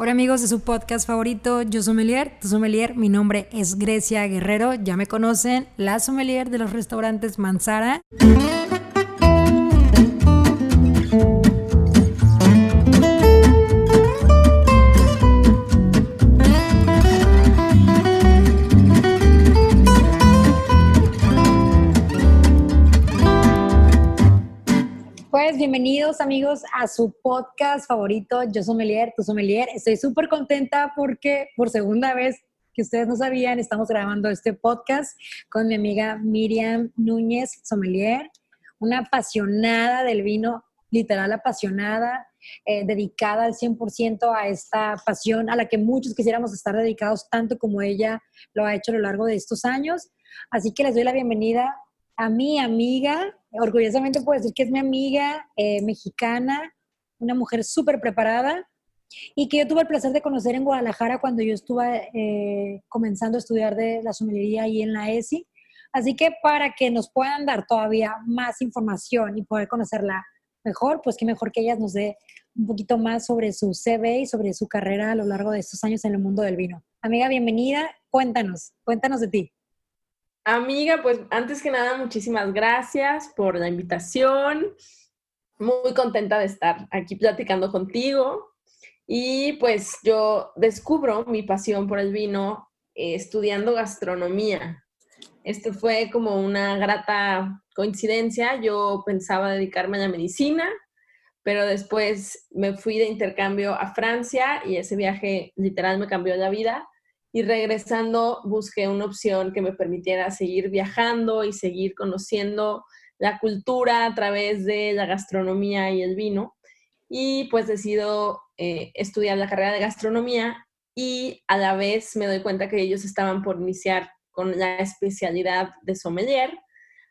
Hola amigos de su podcast favorito, Yo Sommelier, tu sommelier, mi nombre es Grecia Guerrero, ya me conocen, la sommelier de los restaurantes Manzara. Bienvenidos amigos a su podcast favorito, Yo Sommelier, tu sommelier. Estoy súper contenta porque por segunda vez que ustedes no sabían, estamos grabando este podcast con mi amiga Miriam Núñez, sommelier, una apasionada del vino, literal apasionada, eh, dedicada al 100% a esta pasión a la que muchos quisiéramos estar dedicados tanto como ella lo ha hecho a lo largo de estos años. Así que les doy la bienvenida a mi amiga, orgullosamente puedo decir que es mi amiga eh, mexicana, una mujer súper preparada y que yo tuve el placer de conocer en Guadalajara cuando yo estuve eh, comenzando a estudiar de la somelería ahí en la ESI. Así que para que nos puedan dar todavía más información y poder conocerla mejor, pues qué mejor que ellas nos dé un poquito más sobre su CV y sobre su carrera a lo largo de estos años en el mundo del vino. Amiga, bienvenida. Cuéntanos, cuéntanos de ti. Amiga, pues antes que nada, muchísimas gracias por la invitación. Muy contenta de estar aquí platicando contigo. Y pues yo descubro mi pasión por el vino eh, estudiando gastronomía. Esto fue como una grata coincidencia. Yo pensaba dedicarme a la medicina, pero después me fui de intercambio a Francia y ese viaje literal me cambió la vida y regresando busqué una opción que me permitiera seguir viajando y seguir conociendo la cultura a través de la gastronomía y el vino. Y pues decido eh, estudiar la carrera de gastronomía y a la vez me doy cuenta que ellos estaban por iniciar con la especialidad de sommelier.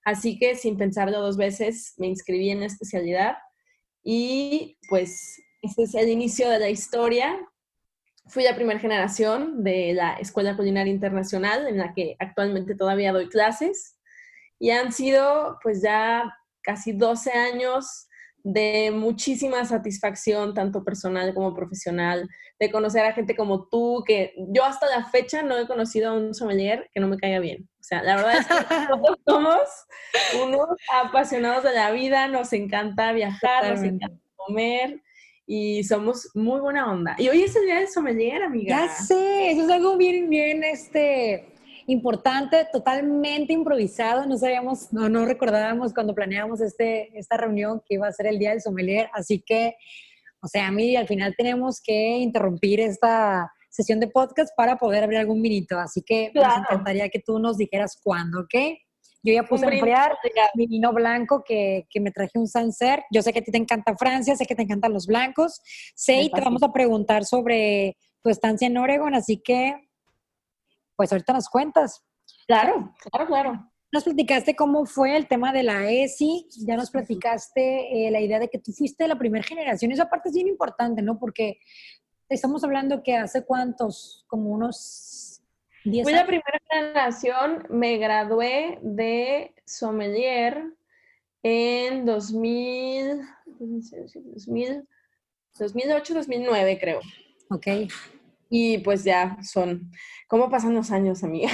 Así que sin pensarlo dos veces me inscribí en la especialidad y pues este es el inicio de la historia Fui la primera generación de la Escuela Culinaria Internacional, en la que actualmente todavía doy clases, y han sido pues ya casi 12 años de muchísima satisfacción, tanto personal como profesional, de conocer a gente como tú, que yo hasta la fecha no he conocido a un sommelier que no me caiga bien. O sea, la verdad es que todos somos unos apasionados de la vida, nos encanta viajar, nos encanta comer, y somos muy buena onda. Y hoy es el día de sommelier, amiga. Ya sé, eso es algo bien, bien, este, importante, totalmente improvisado. No sabíamos, no, no recordábamos cuando planeábamos este, esta reunión que iba a ser el día del sommelier. Así que, o sea, a mí al final tenemos que interrumpir esta sesión de podcast para poder abrir algún minuto. Así que nos encantaría que tú nos dijeras cuándo, ¿ok? Yo ya puse a enfriar mi vino blanco que, que, me traje un Sancerre. Yo sé que a ti te encanta Francia, sé que te encantan los blancos. Sé y te vamos a preguntar sobre tu estancia en Oregon, así que pues ahorita nos cuentas. Claro, claro, claro. Nos platicaste cómo fue el tema de la ESI, ya nos platicaste eh, la idea de que tú fuiste de la primera generación. Esa parte es bien importante, ¿no? Porque estamos hablando que hace cuántos, como unos Fui la primera generación, me gradué de sommelier en 2000, 2008, 2009 creo. Ok. Y pues ya son, ¿cómo pasan los años, amiga?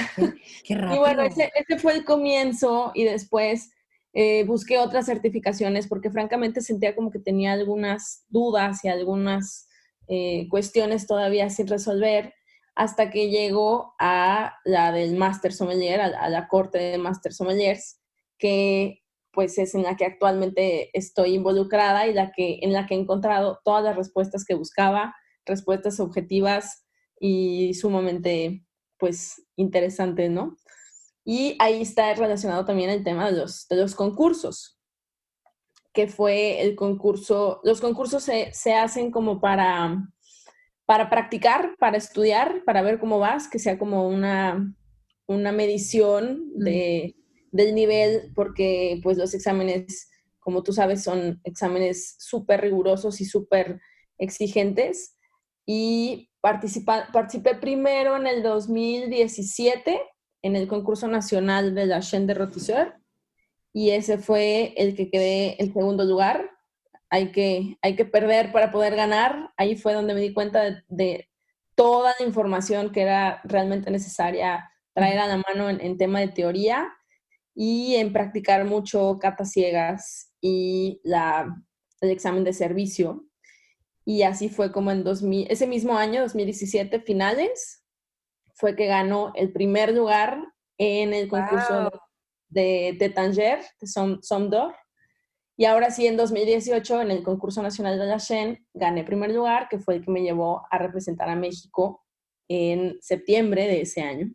Qué rápido. Y bueno, ese, fue el comienzo y después eh, busqué otras certificaciones porque francamente sentía como que tenía algunas dudas y algunas eh, cuestiones todavía sin resolver hasta que llegó a la del Master Sommelier, a, la corte de Master Sommeliers, que pues es en la que actualmente estoy involucrada y la que, en la que he encontrado todas las respuestas que buscaba, respuestas objetivas y sumamente pues interesantes, ¿no? Y ahí está relacionado también el tema de los, de los concursos, que fue el concurso, los concursos se, se hacen como para para practicar, para estudiar, para ver cómo vas, que sea como una, una medición de, del nivel, porque pues los exámenes, como tú sabes, son exámenes súper rigurosos y súper exigentes. Y participé primero en el 2017 en el concurso nacional de la Chaîne de Rotisseur y ese fue el que quedé en segundo lugar hay que, hay que perder para poder ganar. Ahí fue donde me di cuenta de, toda la información que era realmente necesaria traer a la mano en, tema de teoría y en practicar mucho catas ciegas y la, el examen de servicio. Y así fue como en 2000, ese mismo año, 2017, finales, fue que ganó el primer lugar en el concurso de, de Tanger, de Somdor. Y ahora sí, en 2018, en el concurso nacional de la Shen, gané primer lugar, que fue el que me llevó a representar a México en septiembre de ese año.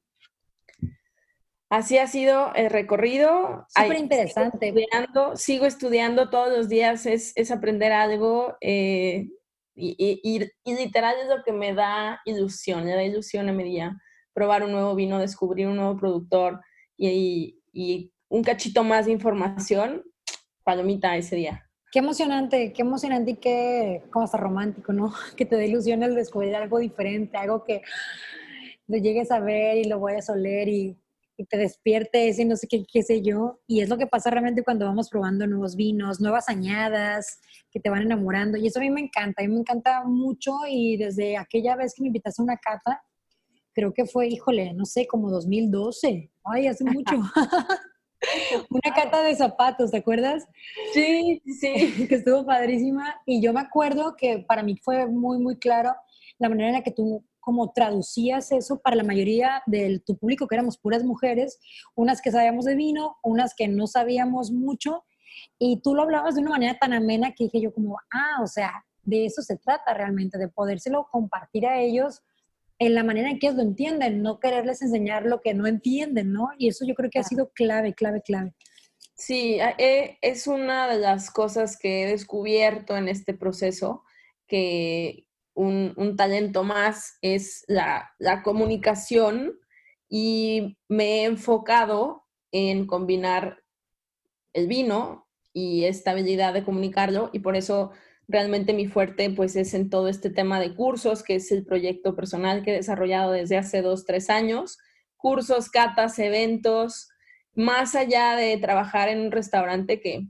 Así ha sido el recorrido. Súper interesante. Sigo estudiando, sigo estudiando, todos los días, es, es aprender algo. Eh, y, y, y, literal es lo que me da ilusión, me da ilusión a mi día probar un nuevo vino, descubrir un nuevo productor y, y un cachito más de información, palomita ese día. Qué emocionante, qué emocionante y qué, hasta romántico, ¿no? Que te dé ilusión el descubrir algo diferente, algo que lo llegues a ver y lo vayas a oler y, y te despiertes y no sé qué, qué sé yo. Y es lo que pasa realmente cuando vamos probando nuevos vinos, nuevas añadas que te van enamorando. Y eso a mí me encanta, a mí me encanta mucho y desde aquella vez que me invitaste a una cata, creo que fue, híjole, no sé, como 2012. Ay, hace mucho. Una cata de zapatos, ¿te acuerdas? Sí, sí. que estuvo padrísima. Y yo me acuerdo que para mí fue muy, muy claro la manera en la que tú como traducías eso para la mayoría de tu público, que éramos puras mujeres, unas que sabíamos de vino, unas que no sabíamos mucho, y tú lo hablabas de una manera tan amena que dije yo como, ah, o sea, de eso se trata realmente, de podérselo compartir a ellos en la manera en que ellos lo entienden, no quererles enseñar lo que no entienden, ¿no? Y eso yo creo que ha sido clave, clave, clave. Sí, eh, es una de las cosas que he descubierto en este proceso, que un, talento más es la, la, comunicación y me he enfocado en combinar el vino y esta habilidad de comunicarlo y por eso realmente mi fuerte pues es en todo este tema de cursos, que es el proyecto personal que he desarrollado desde hace dos, tres años. Cursos, catas, eventos, más allá de trabajar en un restaurante que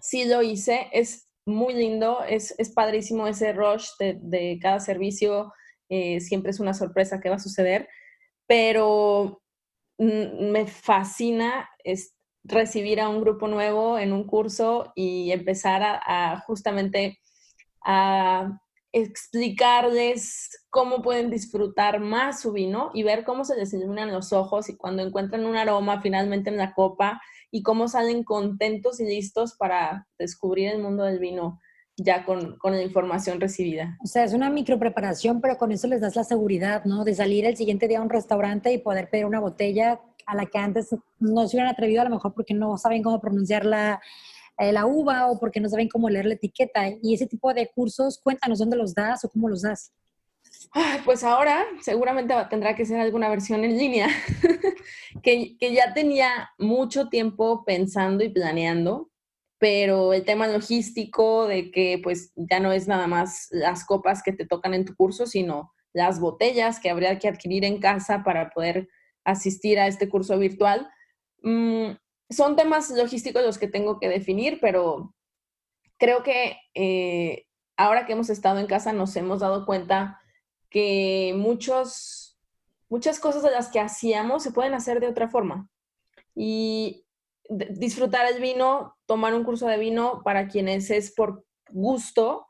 sí lo hice, es muy lindo, es, es padrísimo ese rush de, cada servicio, eh, siempre es una sorpresa que va a suceder, pero me fascina recibir a un grupo nuevo en un curso y empezar a, justamente a explicarles cómo pueden disfrutar más su vino y ver cómo se les iluminan los ojos y cuando encuentran un aroma finalmente en la copa y cómo salen contentos y listos para descubrir el mundo del vino ya con, con, la información recibida. O sea, es una micro preparación, pero con eso les das la seguridad, ¿no? De salir el siguiente día a un restaurante y poder pedir una botella a la que antes no se hubieran atrevido a lo mejor porque no saben cómo pronunciar la, eh, la uva o porque no saben cómo leer la etiqueta. Y ese tipo de cursos, cuéntanos dónde los das o cómo los das. Pues ahora seguramente tendrá que ser alguna versión en línea, que, que ya tenía mucho tiempo pensando y planeando, pero el tema logístico de que pues ya no es nada más las copas que te tocan en tu curso, sino las botellas que habría que adquirir en casa para poder asistir a este curso virtual. Mm, son temas logísticos los que tengo que definir, pero creo que eh, ahora que hemos estado en casa nos hemos dado cuenta que muchos, muchas cosas de las que hacíamos se pueden hacer de otra forma. Y disfrutar el vino, tomar un curso de vino para quienes es por gusto,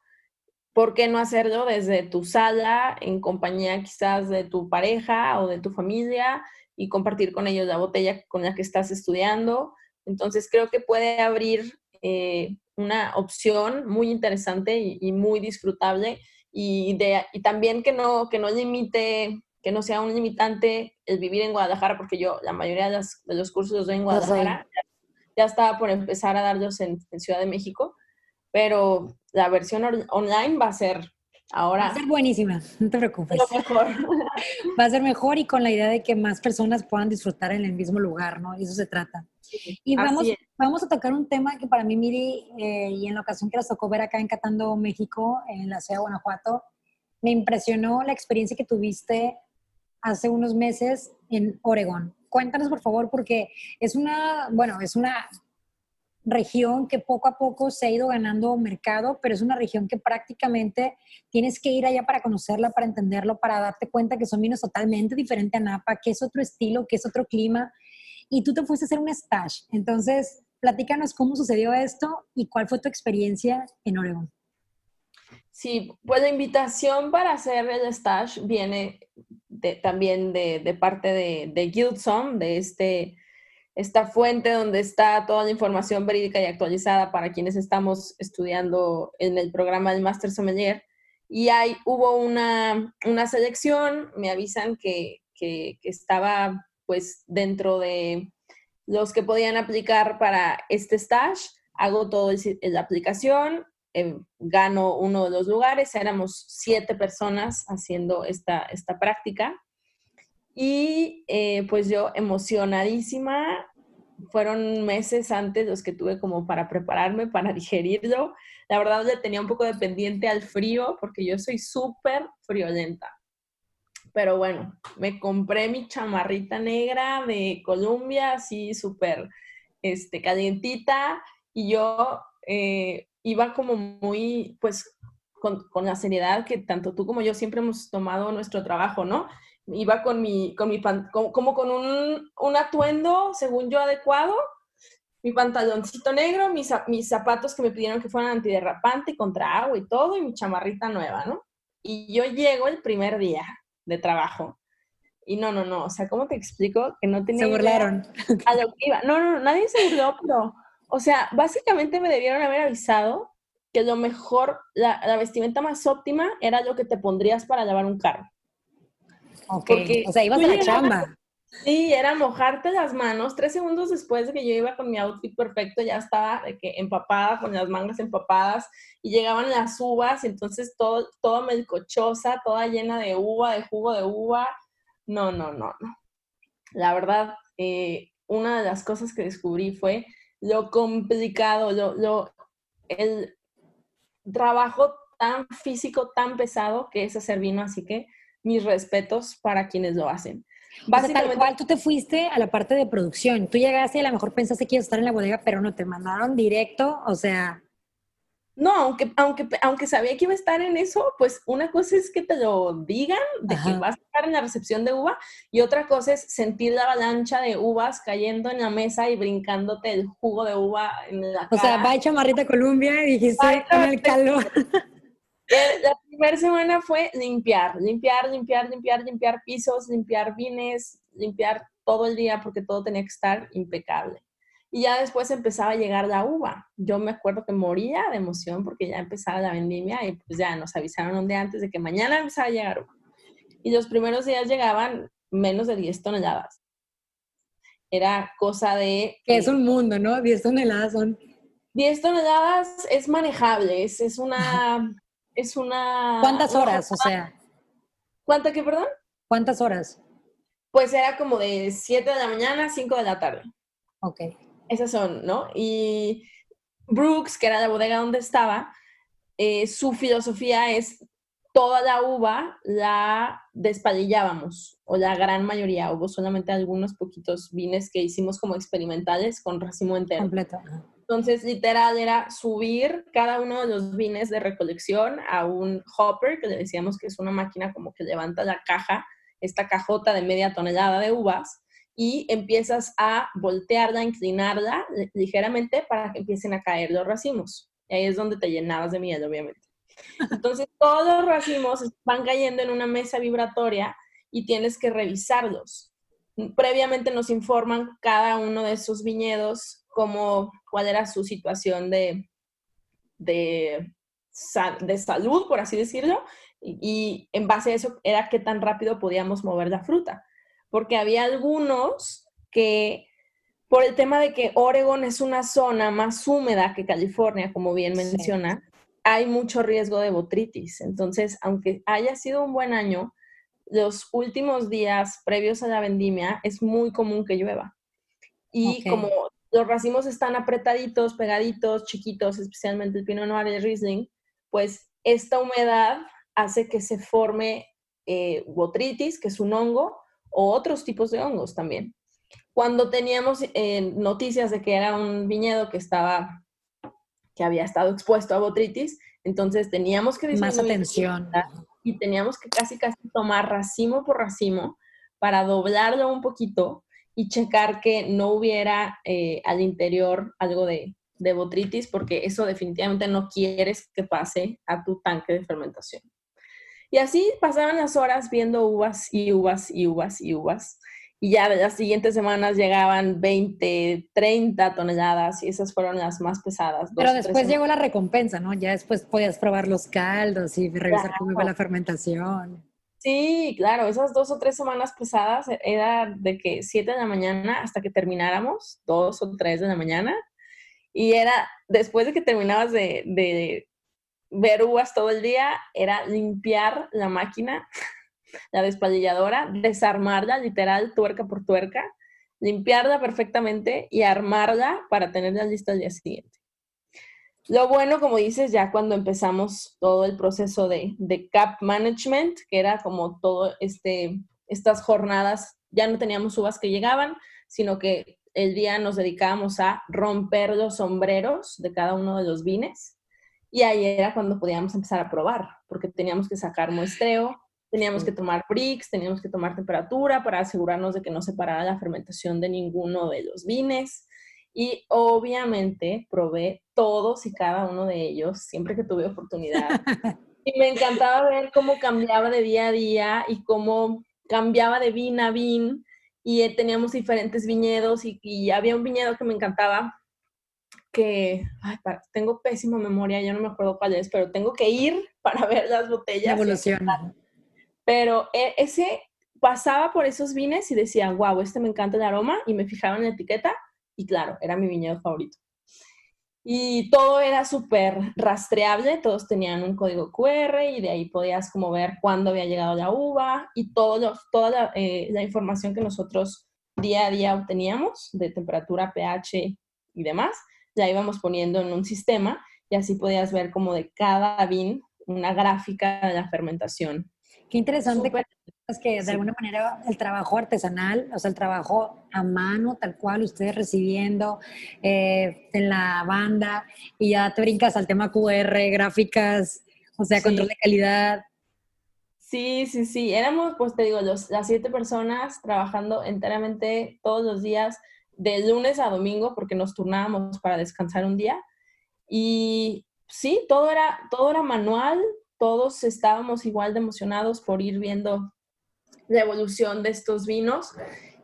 ¿por qué no hacerlo desde tu sala, en compañía quizás de tu pareja o de tu familia y compartir con ellos la botella con la que estás estudiando. Entonces creo que puede abrir eh, una opción muy interesante y, muy disfrutable y, de, y también que no, que no limite, que no sea un limitante el vivir en Guadalajara, porque yo la mayoría de, los cursos los doy en Guadalajara. Ya, estaba por empezar a darlos en, en Ciudad de México, pero la versión online va a ser Ahora. Va a ser buenísima, no te preocupes. Va a ser mejor y con la idea de que más personas puedan disfrutar en el mismo lugar, ¿no? Y eso se trata. y vamos, vamos a tocar un tema que para mí, Miri, eh, y en la ocasión que nos tocó ver acá en Catando, México, en la ciudad de Guanajuato, me impresionó la experiencia que tuviste hace unos meses en Oregón. Cuéntanos, por favor, porque es una, bueno, es una región que poco a poco se ha ido ganando mercado, pero es una región que prácticamente tienes que ir allá para conocerla, para entenderlo, para darte cuenta que son vinos totalmente diferentes a Napa, que es otro estilo, que es otro clima. Y tú te fuiste a hacer un stash. Entonces, platícanos cómo sucedió esto y cuál fue tu experiencia en Oregón. Sí, pues la invitación para hacer el stash viene también de, parte de, de Guildsom, de este, esta fuente donde está toda la información verídica y actualizada para quienes estamos estudiando en el programa del Master Sommelier. Y hay, hubo una, selección, me avisan que, que estaba pues dentro de los que podían aplicar para este stash. Hago todo la aplicación, eh, gano uno de los lugares, éramos siete personas haciendo esta, esta práctica. Y eh, pues yo emocionadísima, fueron meses antes los que tuve como para prepararme, para digerirlo. La verdad le tenía un poco de pendiente al frío porque yo soy súper friolenta. Pero bueno, me compré mi chamarrita negra de Colombia, así súper este, calientita, y yo eh, iba como muy, pues, con, con, la seriedad que tanto tú como yo siempre hemos tomado nuestro trabajo, ¿no? Iba con mi, con mi como, con un, un, atuendo, según yo, adecuado, mi pantaloncito negro, mis, mis zapatos que me pidieron que fueran antiderrapante contra agua y todo, y mi chamarrita nueva, ¿no? Y yo llego el primer día de trabajo. Y no, no, no, o sea, ¿cómo te explico? Que no tenía... Se burlaron. A lo que iba. No, no, nadie se burló, pero o sea, básicamente me debieron haber avisado que lo mejor, la, vestimenta más óptima era lo que te pondrías para lavar un carro. Ok, o sea, ibas a la chamba. Sí, era mojarte las manos. Tres segundos después de que yo iba con mi outfit perfecto, ya estaba de que empapada, con las mangas empapadas, y llegaban las uvas, entonces todo, todo melcochosa, toda llena de uva, de jugo de uva. No, no, no, no. La verdad, eh, una de las cosas que descubrí fue lo complicado, lo, lo, el trabajo tan físico, tan pesado que es hacer vino, así que mis respetos para quienes lo hacen. Básicamente, tal cual, tú te fuiste a la parte de producción, tú llegaste y a lo mejor pensaste que ibas a estar en la bodega, pero no, te mandaron directo, o sea, no, aunque, aunque, aunque sabía que iba a estar en eso, pues una cosa es que te lo digan, de que vas a estar en la recepción de uva, y otra cosa es sentir la avalancha de uvas cayendo en la mesa y brincándote el jugo de uva en la cara. O sea, va a chamarrita Columbia y dijiste con el calor. La primera semana fue limpiar, limpiar, limpiar, limpiar, limpiar pisos, limpiar vines, limpiar todo el día porque todo tenía que estar impecable. Y ya después empezaba a llegar la uva. Yo me acuerdo que moría de emoción porque ya empezaba la vendimia y pues ya nos avisaron un día antes de que mañana empezaba a llegar uva. Y los primeros días llegaban menos de 10 toneladas. Era cosa de... Que es un mundo, ¿no? 10 toneladas son... 10 toneladas es manejable, es, es una... Es una... ¿Cuántas horas, o sea? ¿Cuánto qué, perdón? ¿Cuántas horas? Pues era como de 7 de la mañana a 5 de la tarde. Ok. Esas son, ¿no? Y Brooks, que era la bodega donde estaba, eh, su filosofía es toda la uva la despalillábamos, o la gran mayoría, hubo solamente algunos poquitos vines que hicimos como experimentales con racimo entero. Completo. Entonces, literal, era subir cada uno de los vines de recolección a un hopper, que le decíamos que es una máquina como que levanta la caja, esta cajota de media tonelada de uvas, y empiezas a voltearla, inclinarla ligeramente para que empiecen a caer los racimos. Y ahí es donde te llenabas de miel, obviamente. Entonces, todos los racimos van cayendo en una mesa vibratoria y tienes que revisarlos. Previamente nos informan cada uno de esos viñedos cómo, cuál era su situación de, de, de salud, por así decirlo, y, y en base a eso era qué tan rápido podíamos mover la fruta porque había algunos que por el tema de que Oregon es una zona más húmeda que California, como bien menciona, hay mucho riesgo de botritis. Entonces, aunque haya sido un buen año, los últimos días previos a la vendimia es muy común que llueva. Y como los racimos están apretaditos, pegaditos, chiquitos, especialmente el Pinot Noir y el Riesling, pues esta humedad hace que se forme eh, botritis, que es un hongo, o otros tipos de hongos también. cuando teníamos eh, noticias de que era un viñedo que estaba, que había estado expuesto a botritis, entonces teníamos que Más atención. Y teníamos que casi casi tomar racimo por racimo para doblarlo un poquito y checar que no hubiera eh, al interior algo de, de botritis, porque eso definitivamente no quieres que pase a tu tanque de fermentación. Y así pasaban las horas viendo uvas y uvas y uvas y uvas. Y ya de las siguientes semanas llegaban 20, 30 toneladas y esas fueron las más pesadas. Pero después llegó la recompensa, ¿no? Ya después podías probar los caldos y revisar cómo iba la fermentación. Sí, claro, esas dos o tres semanas pesadas era de que 7 de la mañana hasta que termináramos, dos o tres de la mañana. Y era, después de que terminabas de, de ver uvas todo el día, era limpiar la máquina la despalilladora, desarmarla literal tuerca por tuerca, limpiarla perfectamente y armarla para tenerla lista al día siguiente. Lo bueno, como dices, ya cuando empezamos todo el proceso de, de cap management, que era como todo este, estas jornadas, ya no teníamos uvas que llegaban, sino que el día nos dedicábamos a romper los sombreros de cada uno de los vines. Y ahí era cuando podíamos empezar a probar, porque teníamos que sacar muestreo, Teníamos que tomar bricks, teníamos que tomar temperatura para asegurarnos de que no se parara la fermentación de ninguno de los vines. Y obviamente probé todos y cada uno de ellos siempre que tuve oportunidad. y me encantaba ver cómo cambiaba de día a día y cómo cambiaba de vin a vin. Y eh, teníamos diferentes viñedos y, había un viñedo que me encantaba, que tengo pésima memoria, yo no me acuerdo cuál es, pero tengo que ir para ver las botellas. Evolución. Pero e, ese pasaba por esos vines y decía, wow, este me encanta el aroma y me fijaba en la etiqueta y claro, era mi viñedo favorito. Y todo era súper rastreable, todos tenían un código QR y de ahí podías como ver cuándo había llegado la uva y todo toda la, eh, la información que nosotros día a día obteníamos de temperatura, pH y demás, la íbamos poniendo en un sistema y así podías ver como de cada vin una gráfica de la fermentación Qué interesante es que de alguna manera el trabajo artesanal, o sea, el trabajo a mano, tal cual, ustedes recibiendo eh, en la banda y ya te brincas al tema QR, gráficas, o sea, control de calidad. Sí, sí, sí. Éramos, pues te digo, los, las siete personas trabajando enteramente todos los días, de lunes a domingo, porque nos turnábamos para descansar un día. Y sí, todo era, todo era manual, todos estábamos igual de emocionados por ir viendo la evolución de estos vinos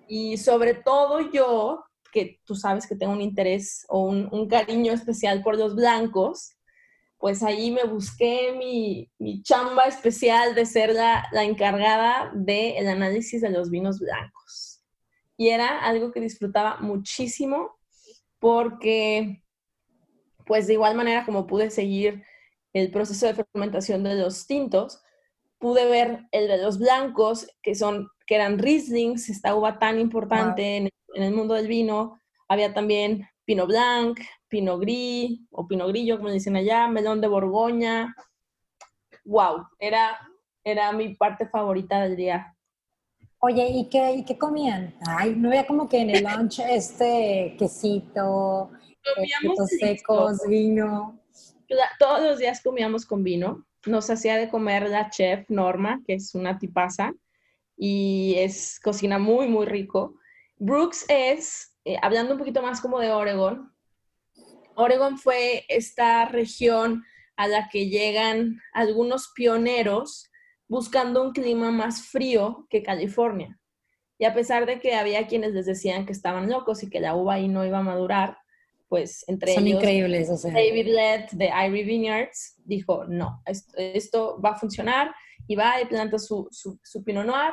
y sobre todo yo, que tú sabes que tengo un interés o un, cariño especial por los blancos, pues ahí me busqué mi, chamba especial de ser la, encargada del análisis de los vinos blancos. Y era algo que disfrutaba muchísimo porque, pues de igual manera como pude seguir el proceso de fermentación de los tintos, pude ver el de los blancos, que, son, que eran Rieslings, esta uva tan importante en, el mundo del vino. Había también Pinot Blanc, Pinot Gris o Pinot Grillo, como dicen allá, melón de Borgoña. ¡Wow! Era, era mi parte favorita del día. Oye, ¿y qué, y qué comían? Ay, no había como que en el lunch este quesito, Comíamos secos, vino todos los días comíamos con vino. Nos hacía de comer la chef Norma, que es una tipaza, y es cocina muy, muy rico. Brooks es, eh, hablando un poquito más como de Oregon, Oregon fue esta región a la que llegan algunos pioneros buscando un clima más frío que California. Y a pesar de que había quienes les decían que estaban locos y que la uva ahí no iba a madurar, pues entre Son ellos increíbles, David Led de Irie Vineyards dijo, no, esto, va a funcionar y va y planta su, su, su, Pinot Noir.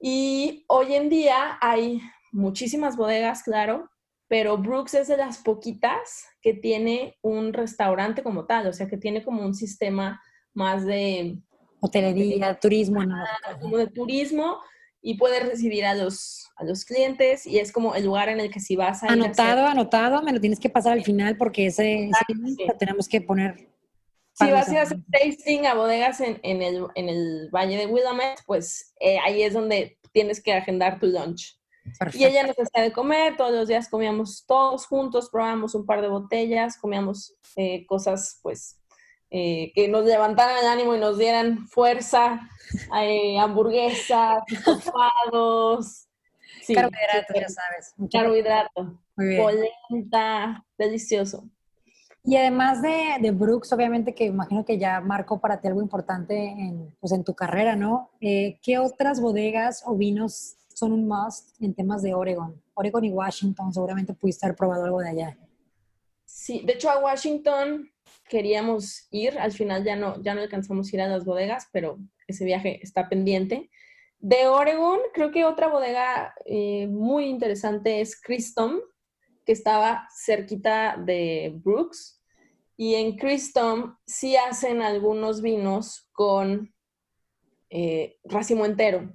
Y hoy en día hay muchísimas bodegas, claro, pero Brooks es de las poquitas que tiene un restaurante como tal, o sea, que tiene como un sistema más de... Hotelería, turismo, ¿no? Como de turismo, y puedes recibir a los, a los clientes y es como el lugar en el que si vas a... Anotado, anotado, me lo tienes que pasar al final porque ese, lo tenemos que poner. Si vas a hacer tasting a bodegas en, el, Valle de Willamette, pues eh, ahí es donde tienes que agendar tu lunch. Y ella nos hacía de comer, todos los días comíamos todos juntos, probábamos un par de botellas, comíamos eh, cosas pues eh, que nos levantaran el ánimo y nos dieran fuerza, eh, hamburguesas, tostados. Sí, carbohidratos, ya sabes. Carbohidrato. Polenta, delicioso. Y además de, de, Brooks, obviamente que imagino que ya marcó para ti algo importante en, pues en tu carrera, ¿no? Eh, ¿Qué otras bodegas o vinos son un must en temas de Oregon? Oregon y Washington, seguramente pudiste haber probado algo de allá. Sí, de hecho a Washington queríamos ir, al final ya no, ya no alcanzamos a ir a las bodegas, pero ese viaje está pendiente. De Oregon, creo que otra bodega eh, muy interesante es Christom, que estaba cerquita de Brooks. Y en Christom sí hacen algunos vinos con eh, racimo entero.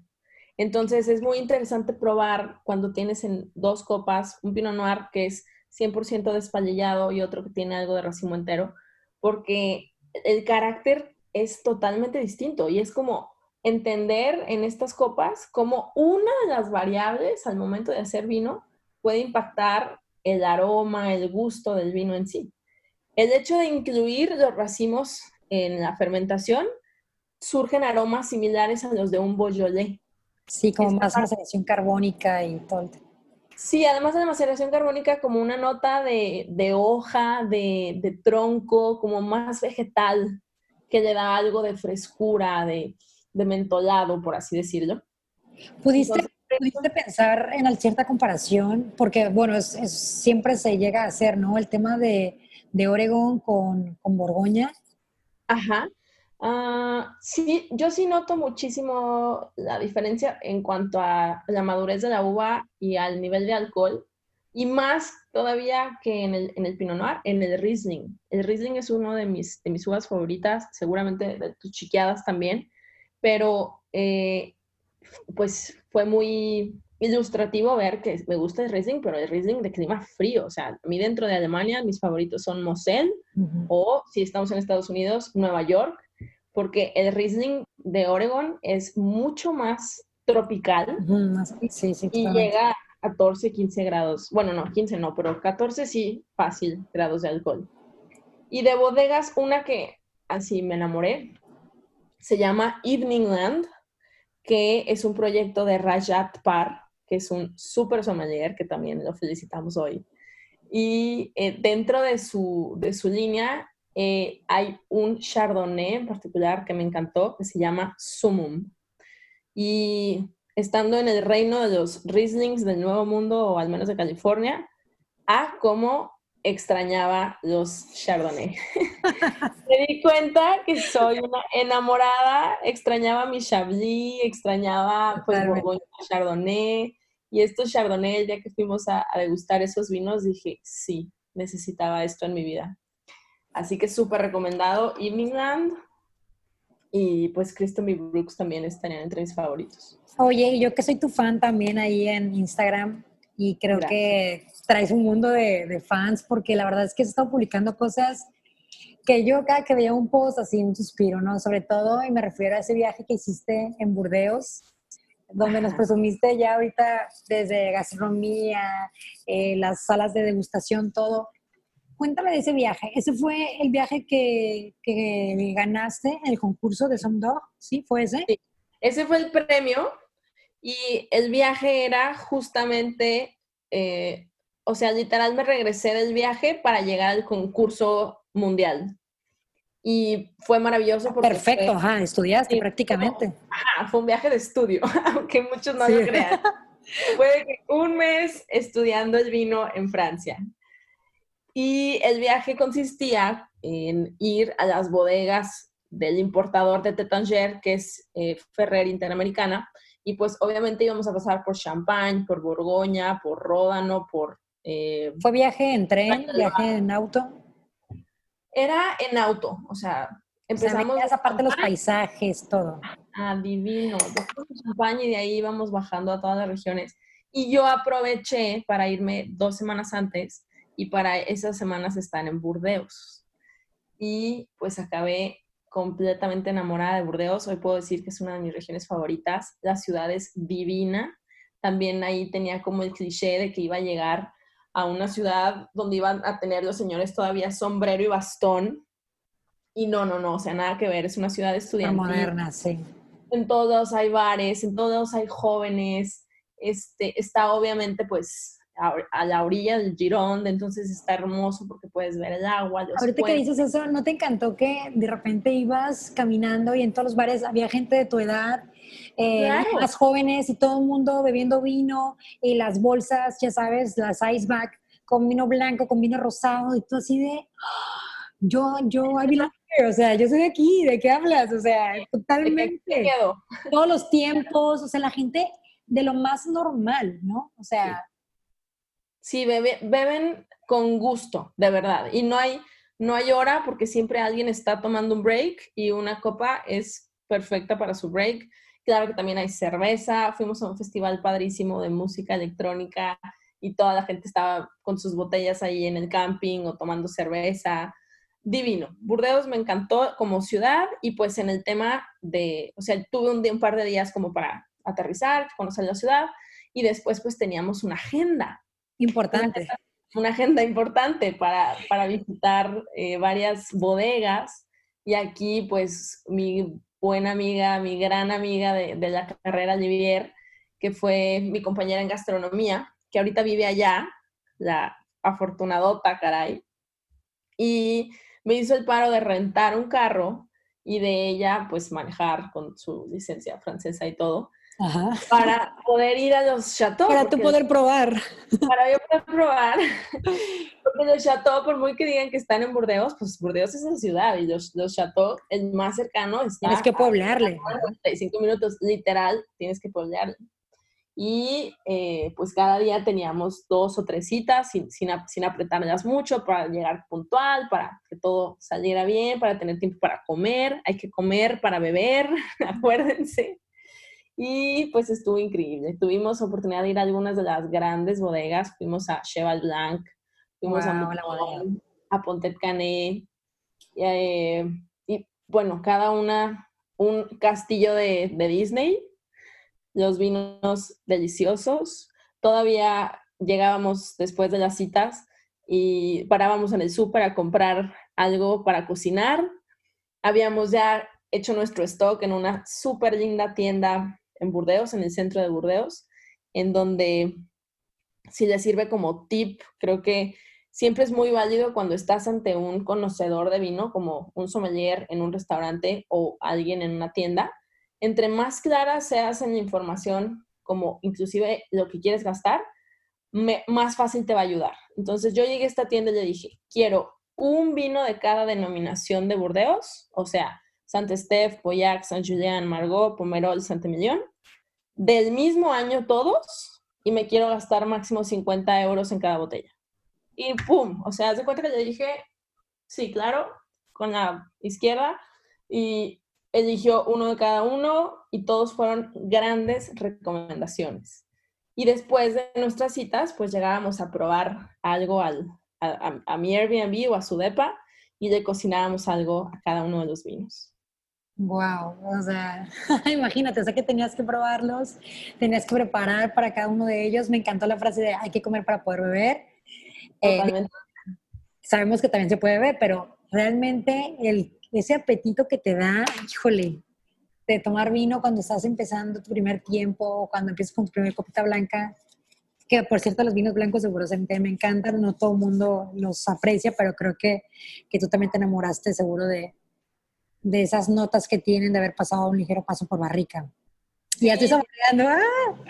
Entonces es muy interesante probar cuando tienes en dos copas un Pinot Noir que es 100% despallillado y otro que tiene algo de racimo entero, porque el carácter es totalmente distinto y es como entender en estas copas cómo una de las variables al momento de hacer vino puede impactar el aroma, el gusto del vino en sí. El hecho de incluir los racimos en la fermentación, surgen aromas similares a los de un Beaujolais. Sí, como más maceración carbónica y todo. Sí, además de la maceración carbónica, como una nota de, hoja, de, tronco, como más vegetal, que le da algo de frescura, de, mentolado, por así decirlo. ¿Pudiste, ¿Pudiste pensar en cierta comparación? Porque, bueno, siempre se llega a hacer, ¿no? El tema de, de Oregón con, con Borgoña. Ajá. Ah, sí, yo sí noto muchísimo la diferencia en cuanto a la madurez de la uva y al nivel de alcohol, y más todavía que en el, en el Pinot Noir, en el Riesling. El Riesling es uno de mis, de mis uvas favoritas, seguramente de tus chiqueadas también, pero eh, pues fue muy ilustrativo ver que me gusta el Riesling, pero el Riesling de clima frío. O sea, a mí dentro de Alemania mis favoritos son Moselle o si estamos en Estados Unidos, Nueva York, porque el Riesling de Oregon es mucho más tropical y llega a 14, 15 grados. Bueno, no, 15 no, pero 14 sí, fácil grados de alcohol. Y de bodegas, una que así me enamoré, se llama Evening Land que es un proyecto de Rajat Par, que es un súper sommelier, que también lo felicitamos hoy. Y eh, dentro de su, de su línea eh, hay un Chardonnay en particular que me encantó, que se llama Sumum. Y estando en el reino de los Rieslings del Nuevo Mundo, o al menos de California, a como extrañaba los Chardonnay. Me di cuenta que soy una enamorada, extrañaba mi Chablis, extrañaba pues Chardonnay y estos Chardonnay, día que fuimos a, degustar esos vinos, dije, sí, necesitaba esto en mi vida. Así que súper recomendado Evening Land y pues Christopher Brooks también estarían entre mis favoritos. Oye, yo que soy tu fan también ahí en Instagram, y creo que traes un mundo de, fans porque la verdad es que has estado publicando cosas que yo cada que veía un post así un suspiro, ¿no? Sobre todo, y me refiero a ese viaje que hiciste en Burdeos, donde nos presumiste ya ahorita desde gastronomía, eh, las salas de degustación, todo. Cuéntame de ese viaje. ¿Ese fue el viaje que, que ganaste en el concurso de Somdog? ¿Sí? ¿Fue ese? Sí. Ese fue el premio y el viaje era justamente, eh, o sea, literal me regresé del viaje para llegar al concurso mundial. Y fue maravilloso. Porque Perfecto, ajá, estudiaste prácticamente. Ajá, fue un viaje de estudio, aunque muchos no lo crean. fue un mes estudiando el vino en Francia. Y el viaje consistía en ir a las bodegas del importador de Tétanger, que es eh, Ferrer Interamericana, y pues obviamente íbamos a pasar por Champagne, por Borgoña, por Ródano, por... Eh, ¿Fue viaje en tren, viaje en auto? Era en auto, o sea, empezamos... O esa parte de los paisajes, todo. Ah, divino. Después de Champagne y de ahí íbamos bajando a todas las regiones. Y yo aproveché para irme dos semanas antes y para esas semanas estar en Burdeos. Y pues acabé completamente enamorada de Burdeos. Hoy puedo decir que es una de mis regiones favoritas. La ciudad es divina. también ahí tenía como el cliché de que iba a llegar a una ciudad donde iban a tener los señores todavía sombrero y bastón. Y no, no, no, o sea, nada que ver, es una ciudad estudiantil. Moderna, sí. En todos hay bares, en todos hay jóvenes. Este, está obviamente pues a, la orilla del Girón, entonces está hermoso porque puedes ver el agua. Ahorita que dices eso, ¿no te encantó que de repente ibas caminando y en todos los bares había gente de tu edad, eh, las jóvenes y todo el mundo bebiendo vino y las bolsas, ya sabes, las iceback con vino blanco, con vino rosado y todo así de... Yo, yo, o sea, yo soy de aquí, ¿de qué hablas? O sea, totalmente. Todos los tiempos, o sea, la gente de lo más normal, ¿no? O sea, Sí, beben con gusto, de verdad. Y no hay, no hay hora porque siempre alguien está tomando un break y una copa es perfecta para su break. Claro que también hay cerveza. Fuimos a un festival padrísimo de música electrónica y toda la gente estaba con sus botellas ahí en el camping o tomando cerveza. Divino. Burdeos me encantó como ciudad y pues en el tema de, o sea, tuve un, un par de días como para aterrizar, conocer la ciudad y después pues teníamos una agenda Importante. Una, agenda importante para, para visitar eh, varias bodegas. Y aquí, pues, mi buena amiga, mi gran amiga de, de la carrera, Olivier, que fue mi compañera en gastronomía, que ahorita vive allá, la afortunadota, caray. Y me hizo el paro de rentar un carro y de ella, pues, manejar con su licencia francesa y todo para poder ir a los chateaux. Para tú poder probar. Para yo poder probar. Porque los chateaux, por muy que digan que están en Burdeos, pues Burdeos es la ciudad y los, los chateaux, el más cercano está... Tienes que poblarle. cinco minutos, literal, tienes que poblarle. Y eh, pues cada día teníamos dos o tres citas sin, sin, sin apretarlas mucho para llegar puntual, para que todo saliera bien, para tener tiempo para comer. Hay que comer para beber, acuérdense. Y pues estuvo increíble. Tuvimos oportunidad de ir a algunas de las grandes bodegas. Fuimos a Cheval Blanc, fuimos a, a Pontet Canet. Eh, y bueno, cada una un castillo de, de Disney. Los vinos deliciosos. Todavía llegábamos después de las citas y parábamos en el súper a comprar algo para cocinar. Habíamos ya hecho nuestro stock en una súper linda tienda en Burdeos, en el centro de Burdeos, en donde si le sirve como tip, creo que siempre es muy válido cuando estás ante un conocedor de vino, como un sommelier en un restaurante o alguien en una tienda. Entre más clara seas en la información, como inclusive lo que quieres gastar, más fácil te va a ayudar. Entonces yo llegué a esta tienda y le dije, quiero un vino de cada denominación de Burdeos, o sea, Saint-Estèphe, Pauillac, Saint-Julien, Margot, Pomerol, Saint-Emilion, del mismo año todos, y me quiero gastar máximo 50 euros en cada botella. Y ¡pum! O sea, haz de cuenta que le dije, sí, claro, con la izquierda, y eligió uno de cada uno, y todos fueron grandes recomendaciones. Y después de nuestras citas, pues llegábamos a probar algo al, a, a mi Airbnb o a su depa, y le cocinábamos algo a cada uno de los vinos. Wow, o sea, imagínate, o sea que tenías que probarlos, tenías que preparar para cada uno de ellos. Me encantó la frase de hay que comer para poder beber. Eh, sabemos que también se puede beber, pero realmente el, ese apetito que te da, híjole, de tomar vino cuando estás empezando tu primer tiempo o cuando empiezas con tu primer copita blanca, que por cierto los vinos blancos seguramente me encantan, no todo el mundo los aprecia, pero creo que, que tú también te enamoraste seguro de, de esas notas que tienen de haber pasado un ligero paso por barrica. Y ya estoy saboreando. ¡ah!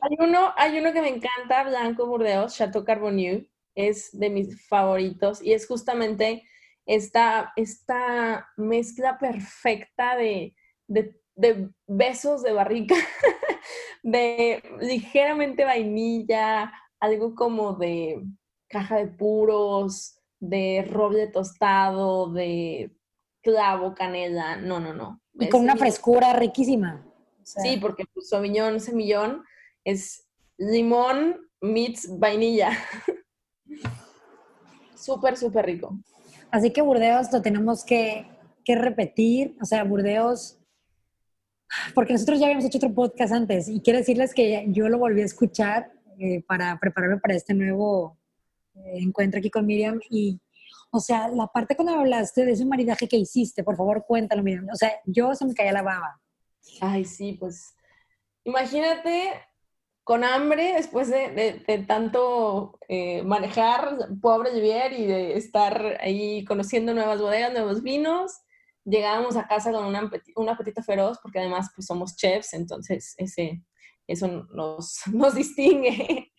Hay, uno, hay uno que me encanta, Blanco Burdeos, Chateau Carbonieux, es de mis favoritos y es justamente esta, esta mezcla perfecta de, de, de besos de barrica, de ligeramente vainilla, algo como de caja de puros, de roble tostado, de clavo, canela, no, no, no. Y con una frescura riquísima. Sí, porque pues, Sauvignon, semillón, es limón meets vainilla. súper, súper rico. Así que Burdeos lo tenemos que, que, repetir. O sea, Burdeos, porque nosotros ya habíamos hecho otro podcast antes y quiero decirles que yo lo volví a escuchar eh, para prepararme para este nuevo eh, encuentro aquí con Miriam y, o sea, la parte cuando hablaste de ese maridaje que hiciste, por favor, cuéntalo, Miriam. O sea, yo se me caía la baba. Ay, sí, pues imagínate con hambre después de, de, tanto eh, manejar, pobre Javier, y de estar ahí conociendo nuevas bodegas, nuevos vinos. Llegábamos a casa con una, un apetito feroz, porque además pues somos chefs, entonces ese, eso nos, nos distingue.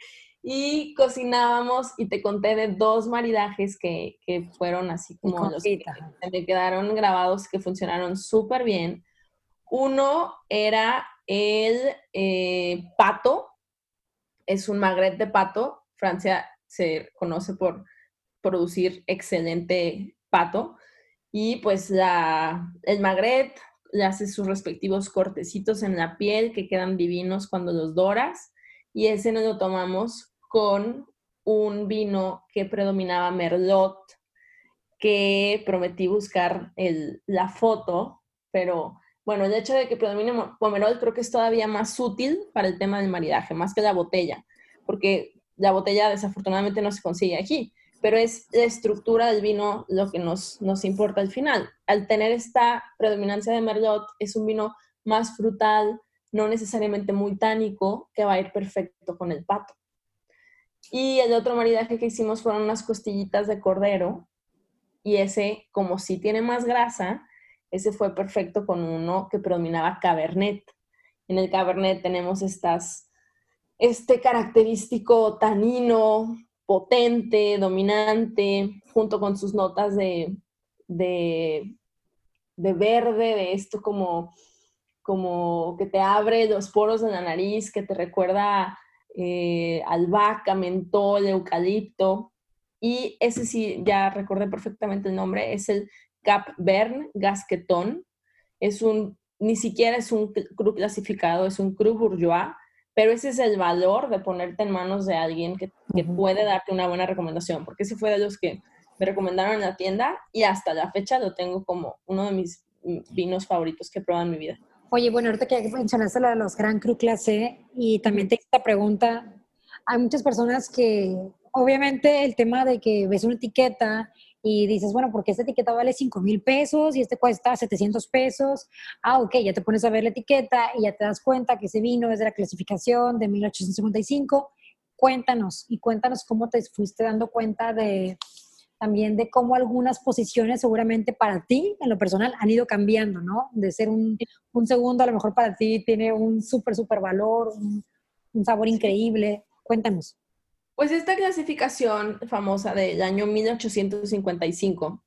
Y cocinábamos y te conté de dos maridajes que, que fueron así como los que me quedaron grabados, que funcionaron súper bien. Uno era el eh, pato, es un magret de pato. Francia se conoce por producir excelente pato. Y pues la, el magret le hace sus respectivos cortecitos en la piel que quedan divinos cuando los doras. Y ese nos lo tomamos con un vino que predominaba Merlot, que prometí buscar la foto, pero bueno, el hecho de que predomine Pomerol creo que es todavía más útil para el tema del maridaje, más que la botella, porque la botella desafortunadamente no se consigue aquí, pero es la estructura del vino lo que nos, nos importa al final. Al tener esta predominancia de Merlot, es un vino más frutal, no necesariamente muy tánico, que va a ir perfecto con el pato. Y el otro maridaje que hicimos fueron unas costillitas de cordero, y ese, como si tiene más grasa, ese fue perfecto con uno que predominaba Cabernet. En el Cabernet tenemos estas, este característico tanino potente, dominante, junto con sus notas de, de, verde, de esto como, como que te abre los poros de la nariz, que te recuerda eh, albahaca, mentol, eucalipto. Y ese sí, ya recordé perfectamente el nombre, es el Cap Bern Gasqueton. Es un, ni siquiera es un cru clasificado, es un cru bourgeois, pero ese es el valor de ponerte en manos de alguien que, que puede darte una buena recomendación, porque ese fue de los que me recomendaron en la tienda y hasta la fecha lo tengo como uno de mis vinos favoritos que he probado en mi vida. Oye, bueno, ahorita que mencionaste la de los Gran Cru Clase y también te esta pregunta, hay muchas personas que, obviamente, el tema de que ves una etiqueta y dices, bueno, porque esta etiqueta vale 5 mil pesos y este cuesta 700 pesos. Ah, ok, ya te pones a ver la etiqueta y ya te das cuenta que ese vino es de la clasificación de 1855. Cuéntanos y cuéntanos cómo te fuiste dando cuenta de también de cómo algunas posiciones seguramente para ti, en lo personal, han ido cambiando, ¿no? De ser un, un segundo, a lo mejor para ti tiene un súper, súper valor, un sabor increíble. Cuéntanos. Pues esta clasificación famosa del año 1855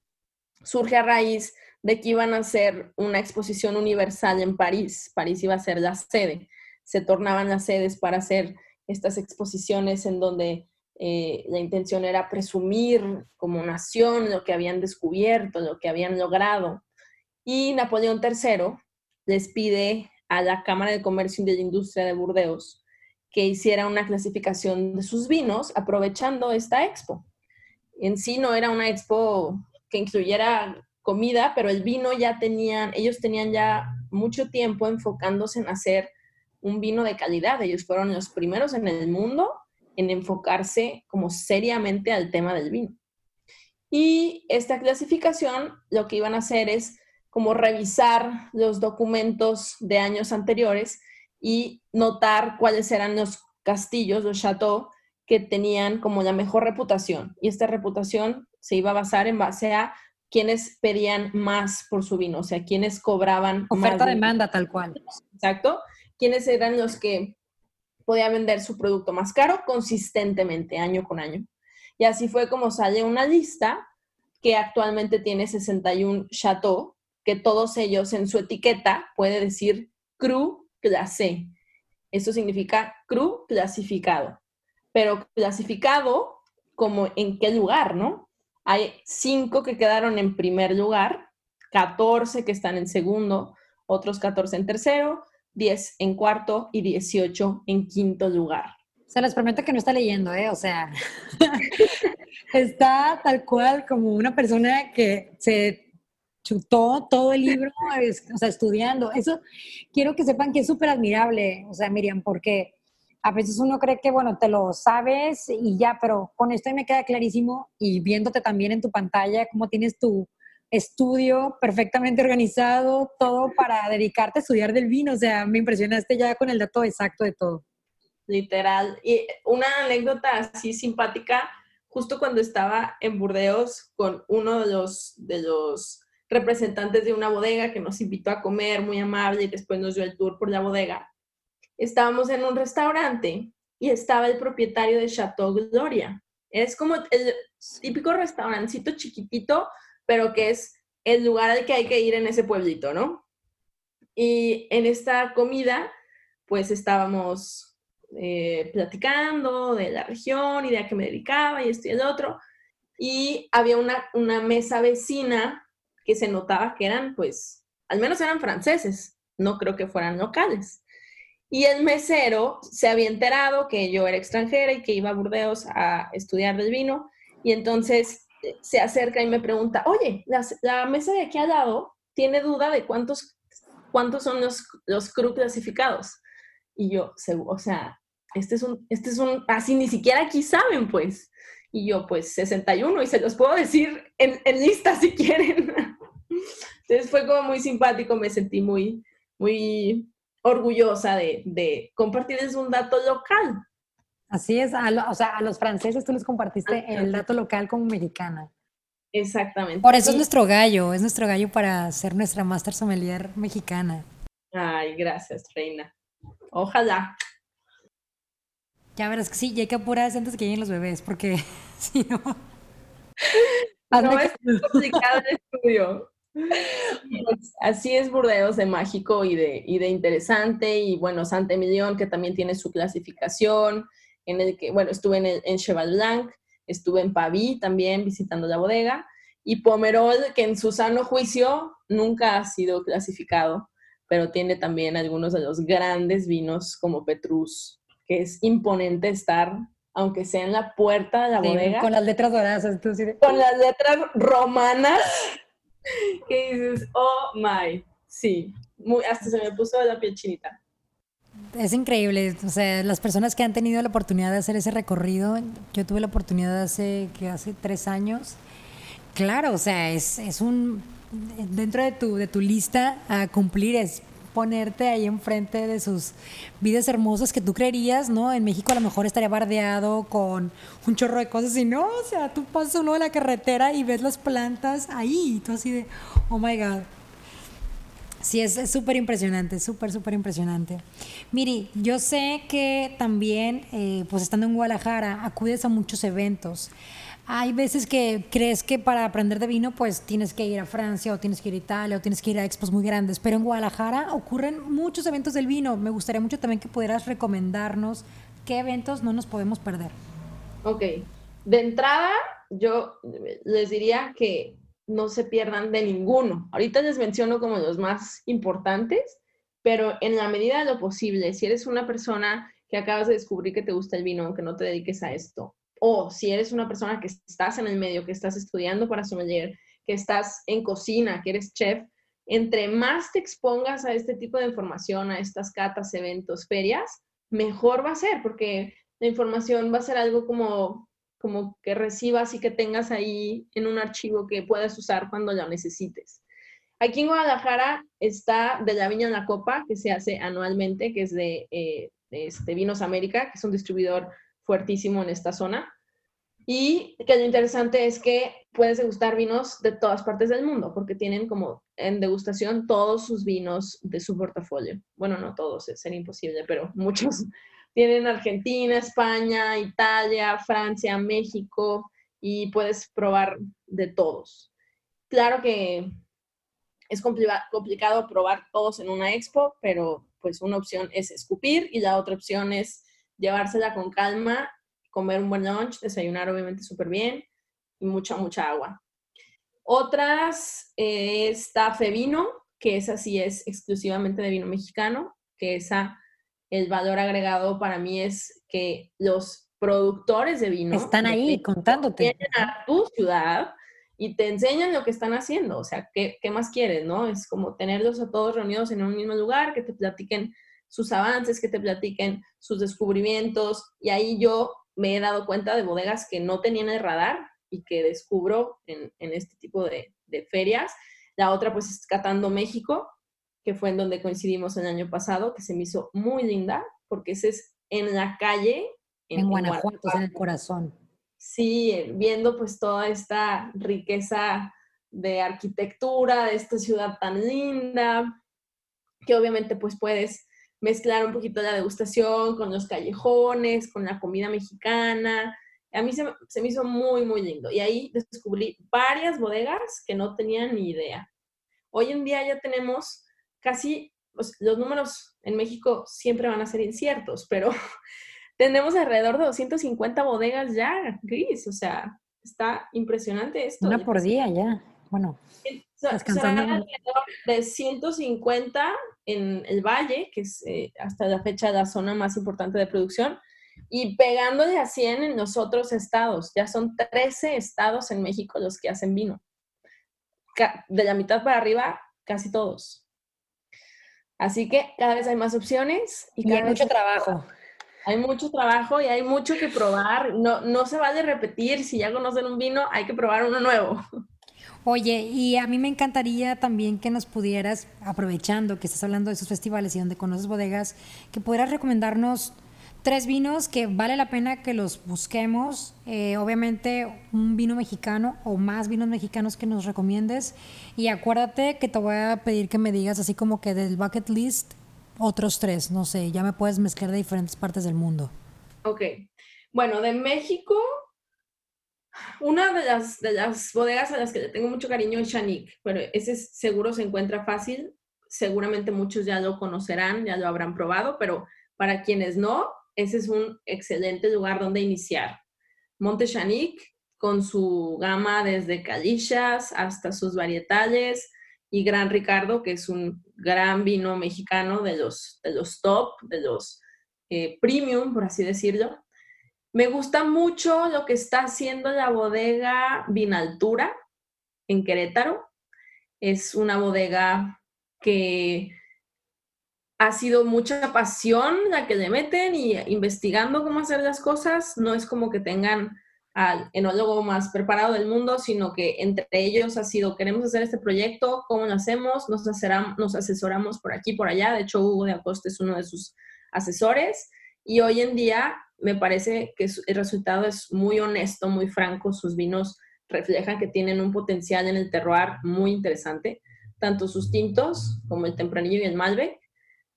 surge a raíz de que iban a hacer una exposición universal en París. París iba a ser la sede. Se tornaban las sedes para hacer estas exposiciones en donde eh, la intención era presumir como nación lo que habían descubierto, lo que habían logrado. Y Napoleón III les pide a la Cámara de Comercio y de Industria de Burdeos que hiciera una clasificación de sus vinos aprovechando esta expo. En sí no era una expo que incluyera comida, pero el vino ya tenían, ellos tenían ya mucho tiempo enfocándose en hacer un vino de calidad. Ellos fueron los primeros en el mundo en enfocarse como seriamente al tema del vino. Y esta clasificación lo que iban a hacer es como revisar los documentos de años anteriores y notar cuáles eran los castillos, los chateaux, que tenían como la mejor reputación. Y esta reputación se iba a basar en base a quienes pedían más por su vino, o sea, quienes cobraban Oferta-demanda, tal cual. Exacto. Quienes eran los que podían vender su producto más caro consistentemente, año con año. Y así fue como sale una lista que actualmente tiene 61 chateaux, que todos ellos en su etiqueta puede decir cru clase. Esto significa cru clasificado. Pero clasificado como en qué lugar, ¿no? Hay cinco que quedaron en primer lugar, 14 que están en segundo, otros 14 en tercero, 10 en cuarto y 18 en quinto lugar. Se les prometo que no está leyendo, ¿eh? O sea, está tal cual como una persona que se chutó todo el libro, o sea, estudiando. Eso quiero que sepan que es súper admirable, o sea, Miriam, porque a veces uno cree que, bueno, te lo sabes y ya, pero con esto me queda clarísimo y viéndote también en tu pantalla cómo tienes tu estudio perfectamente organizado, todo para dedicarte a estudiar del vino, o sea, me impresionaste ya con el dato exacto de todo. Literal. Y una anécdota así simpática, justo cuando estaba en Burdeos con uno de los, de los representantes de una bodega que nos invitó a comer, muy amable, y después nos dio el tour por la bodega. Estábamos en un restaurante y estaba el propietario de Chateau Gloria. Es como el típico restaurancito chiquitito, pero que es el lugar al que hay que ir en ese pueblito, ¿no? Y en esta comida, pues estábamos eh, platicando de la región y de a qué me dedicaba y esto y el otro. Y había una, una mesa vecina que se notaba que eran, pues, al menos eran franceses, no creo que fueran locales. Y el mesero se había enterado que yo era extranjera y que iba a Burdeos a estudiar del vino, y entonces se acerca y me pregunta, oye, la, mesa de aquí al lado tiene duda de cuántos, cuántos son los, los cru clasificados. Y yo, o sea, este es un, este es un, así ni siquiera aquí saben, pues. Y yo, pues 61, y se los puedo decir en, en lista si quieren. Entonces fue como muy simpático, me sentí muy, muy orgullosa de, de compartirles un dato local. Así es, o sea, a los franceses tú les compartiste el dato local como mexicana. Exactamente. Por eso es nuestro gallo, es nuestro gallo para ser nuestra Master Sommelier mexicana. Ay, gracias, Reina. Ojalá. Ya verás que sí, ya hay que apurarse antes que lleguen los bebés, porque si no... No, es complicado el estudio. Pues, así es Burdeos de mágico y de, y de interesante. Y bueno, Santa Emilión, que también tiene su clasificación, en el que, bueno, estuve en, en Cheval Blanc, estuve en Paví también visitando la bodega. Y Pomerol, que en su sano juicio nunca ha sido clasificado, pero tiene también algunos de los grandes vinos como Petrus, que es imponente estar aunque sea en la puerta de la bodega. Con las letras doradas, sí. Con las letras romanas, que dices, oh my, sí, Muy, hasta se me puso la piel chinita. Es increíble, o sea, las personas que han tenido la oportunidad de hacer ese recorrido, yo tuve la oportunidad hace, que hace tres años, claro, o sea, es, es un, dentro de tu, de tu lista a cumplir es ponerte ahí enfrente de sus vidas hermosas que tú creerías, ¿no? En México a lo mejor estaría bardeado con un chorro de cosas y no, o sea, tú pasas uno de la carretera y ves las plantas ahí y tú así de, oh my God. Sí, es súper impresionante, súper, súper impresionante. Miri, yo sé que también, eh, pues estando en Guadalajara, acudes a muchos eventos. Hay veces que crees que para aprender de vino pues tienes que ir a Francia o tienes que ir a Italia o tienes que ir a expos muy grandes, pero en Guadalajara ocurren muchos eventos del vino. Me gustaría mucho también que pudieras recomendarnos qué eventos no nos podemos perder. Ok, de entrada yo les diría que no se pierdan de ninguno. Ahorita les menciono como los más importantes, pero en la medida de lo posible, si eres una persona que acabas de descubrir que te gusta el vino, aunque no te dediques a esto, o si eres una persona que estás en el medio, que estás estudiando para sommelier, que estás en cocina, que eres chef, entre más te expongas a este tipo de información, a estas catas, eventos, ferias, mejor va a ser, porque la información va a ser algo como, como que recibas y que tengas ahí en un archivo que puedas usar cuando lo necesites. Aquí en Guadalajara está de la Viña en la Copa, que se hace anualmente, que es de, eh, de este, Vinos América, que es un distribuidor fuertísimo en esta zona. Y que lo interesante es que puedes degustar vinos de todas partes del mundo, porque tienen como en degustación todos sus vinos de su portafolio. Bueno, no todos, sería imposible, pero muchos. Tienen Argentina, España, Italia, Francia, México, y puedes probar de todos. Claro que es complicado probar todos en una expo, pero pues una opción es escupir y la otra opción es llevársela con calma, comer un buen lunch, desayunar obviamente súper bien y mucha, mucha agua. Otras eh, está Fevino, que esa sí es exclusivamente de vino mexicano, que esa, el valor agregado para mí es que los productores de vino están ahí contándote. Vienen a tu ciudad y te enseñan lo que están haciendo. O sea, ¿qué, ¿qué, más quieres, no? Es como tenerlos a todos reunidos en un mismo lugar, que te platiquen sus avances, que te platiquen sus descubrimientos. Y ahí yo me he dado cuenta de bodegas que no tenían el radar y que descubro en, en este tipo de, de, ferias. La otra, pues, es Catando México, que fue en donde coincidimos el año pasado, que se me hizo muy linda, porque ese es en la calle. En, Guanajuato, en el corazón. Sí, viendo pues toda esta riqueza de arquitectura, de esta ciudad tan linda, que obviamente pues puedes mezclar un poquito la degustación con los callejones, con la comida mexicana. A mí se, se, me hizo muy, muy lindo. Y ahí descubrí varias bodegas que no tenía ni idea. Hoy en día ya tenemos casi, pues, los números en México siempre van a ser inciertos, pero tenemos alrededor de 250 bodegas ya, Gris. O sea, está impresionante esto. Una por día ya. Bueno, alrededor de 150 en el Valle, que es eh, hasta la fecha la zona más importante de producción, y pegándole a 100 en los otros estados. Ya son 13 estados en México los que hacen vino. De la mitad para arriba, casi todos. Así que cada vez hay más opciones. Y, hay mucho trabajo. Hay mucho trabajo y hay mucho que probar. No, no se vale repetir. Si ya conocen un vino, hay que probar uno nuevo. Oye, y a mí me encantaría también que nos pudieras, aprovechando que estás hablando de esos festivales y donde conoces bodegas, que pudieras recomendarnos tres vinos que vale la pena que los busquemos. Eh, obviamente un vino mexicano o más vinos mexicanos que nos recomiendes. Y acuérdate que te voy a pedir que me digas así como que del bucket list otros tres, no sé, ya me puedes mezclar de diferentes partes del mundo. Ok. Bueno, de México, una de las, de las bodegas a las que le tengo mucho cariño es Chanique, pero ese seguro se encuentra fácil. Seguramente muchos ya lo conocerán, ya lo habrán probado, pero para quienes no, ese es un excelente lugar donde iniciar. Monte Chanique, con su gama desde calillas hasta sus varietales, y Gran Ricardo, que es un gran vino mexicano de los, de los top, de los eh, premium, por así decirlo. Me gusta mucho lo que está haciendo la bodega Vinaltura en Querétaro. Es una bodega que ha sido mucha pasión la que le meten y investigando cómo hacer las cosas. No es como que tengan al enólogo más preparado del mundo, sino que entre ellos ha sido, queremos hacer este proyecto, ¿cómo lo hacemos? Nos, nos asesoramos por aquí, por allá. De hecho, Hugo de Acosta es uno de sus asesores. Y hoy en día me parece que el resultado es muy honesto, muy franco. Sus vinos reflejan que tienen un potencial en el terroir muy interesante, tanto sus tintos como el tempranillo y el malbec.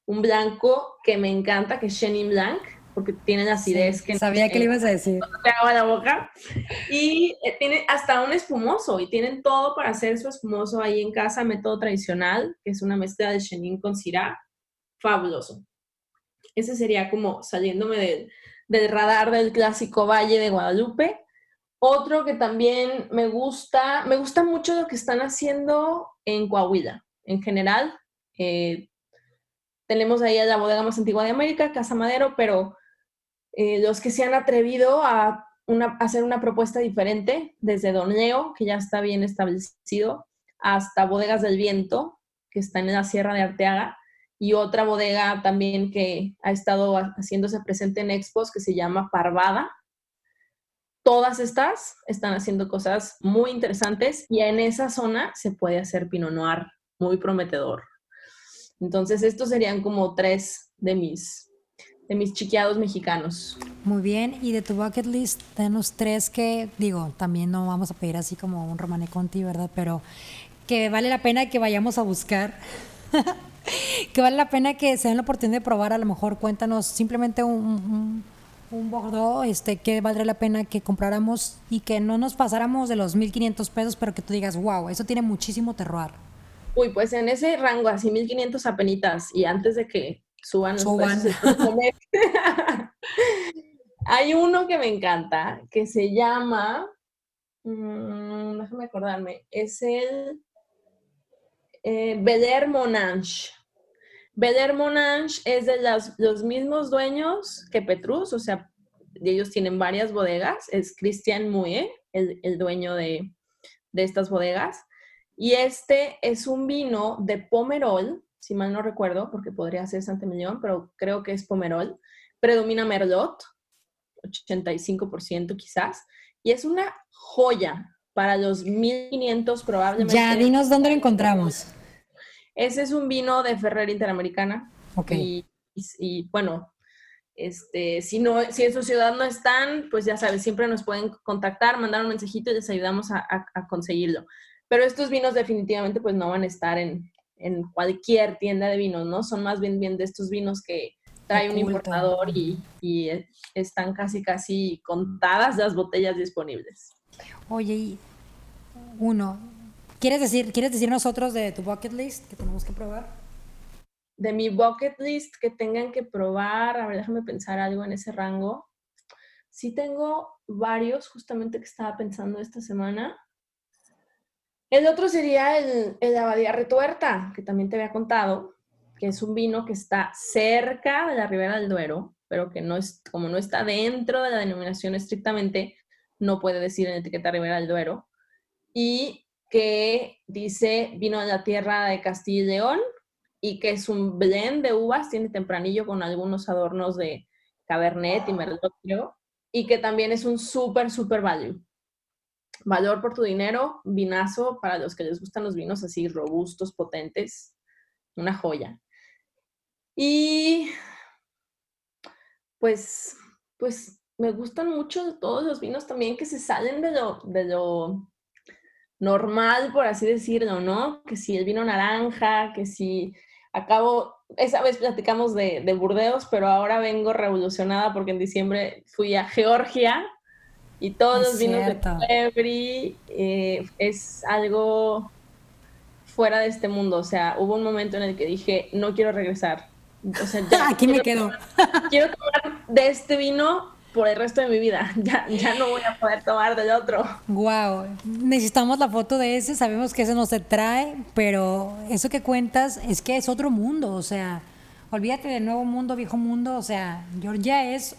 Un blanco que me encanta, que es Chenin Blanc, porque tiene la acidez que... Sabía que le ibas a decir. Te hago la boca. Y eh, tiene hasta un espumoso, y tienen todo para hacer su espumoso ahí en casa, método tradicional, que es una mezcla de Chenin con Syrah. Fabuloso. Ese sería como saliéndome del del radar del clásico Valle de Guadalupe. Otro que también me gusta, me gusta mucho lo que están haciendo en Coahuila. En general, eh, tenemos ahí a la bodega más antigua de América, Casa Madero, pero eh, los que se han atrevido a, hacer una propuesta diferente, desde Don Leo, que ya está bien establecido, hasta Bodegas del Viento, que está en la Sierra de Arteaga, y otra bodega también que ha estado haciéndose presente en expos que se llama Parvada. Todas estas están haciendo cosas muy interesantes y en esa zona se puede hacer Pinot Noir muy prometedor. Entonces, estos serían como tres de mis, de mis chiqueados mexicanos. Muy bien, y de tu bucket list, danos tres que, digo, también no vamos a pedir así como un Romane Conti, ¿verdad? Pero que vale la pena que vayamos a buscar. que vale la pena que se den la oportunidad de probar, a lo mejor cuéntanos simplemente un, un, Bordeaux este, que valdría la pena que compráramos y que no nos pasáramos de los 1.500 pesos, pero que tú digas, wow, eso tiene muchísimo terroir. Uy, pues en ese rango, así 1.500 apenitas y antes de que suban los precios. Hay uno que me encanta, que se llama, mm, déjame acordarme, es el eh, Beder Monange. Beder Monange es de los mismos dueños que Petrus, o sea, ellos tienen varias bodegas. Es Christian Muye, el, dueño de, de estas bodegas. Y este es un vino de Pomerol, si mal no recuerdo, porque podría ser Santemillón, pero creo que es Pomerol. Predomina Merlot, 85% quizás. Y es una joya para los 1500 probablemente. Ya, dinos dónde lo encontramos. Ese es un vino de Ferrer Interamericana. Ok. Y, bueno, este, si, no, si en su ciudad no están, pues ya sabes, siempre nos pueden contactar, mandar un mensajito y les ayudamos a, conseguirlo. Pero estos vinos definitivamente pues no van a estar en, en, cualquier tienda de vinos, ¿no? Son más bien, bien de estos vinos que trae un importador y, y están casi, casi contadas las botellas disponibles. Oye, y uno, ¿quieres decir, ¿quieres decir nosotros de tu bucket list que tenemos que probar? De mi bucket list que tengan que probar, a ver, déjame pensar algo en ese rango. Sí tengo varios justamente que estaba pensando esta semana. El otro sería el, el Abadía Retuerta, que también te había contado, que es un vino que está cerca de la Ribera del Duero, pero que no es, como no está dentro de la denominación estrictamente, no puede decir en etiqueta Ribera del Duero, y que dice vino de la tierra de Castilla y León, y que es un blend de uvas, tiene tempranillo con algunos adornos de Cabernet y Merlot, y que también es un súper, súper value. Valor por tu dinero, vinazo para los que les gustan los vinos así robustos, potentes, una joya. Y pues, pues me gustan mucho todos los vinos también que se salen de lo, de lo normal, por así decirlo, ¿no? Que si el vino naranja, que si acabo, esa vez platicamos de, de Burdeos, pero ahora vengo revolucionada porque en diciembre fui a Georgia y todos los vinos de eh, es algo fuera de este mundo. O sea, hubo un momento en el que dije, no quiero regresar. O sea, Aquí me quedo. quiero tomar de este vino por el resto de mi vida. Ya, ya no voy a poder tomar del otro. Wow, necesitamos la foto de ese, sabemos que ese no se trae, pero eso que cuentas es que es otro mundo, o sea, olvídate del nuevo mundo, viejo mundo, o sea, Georgia es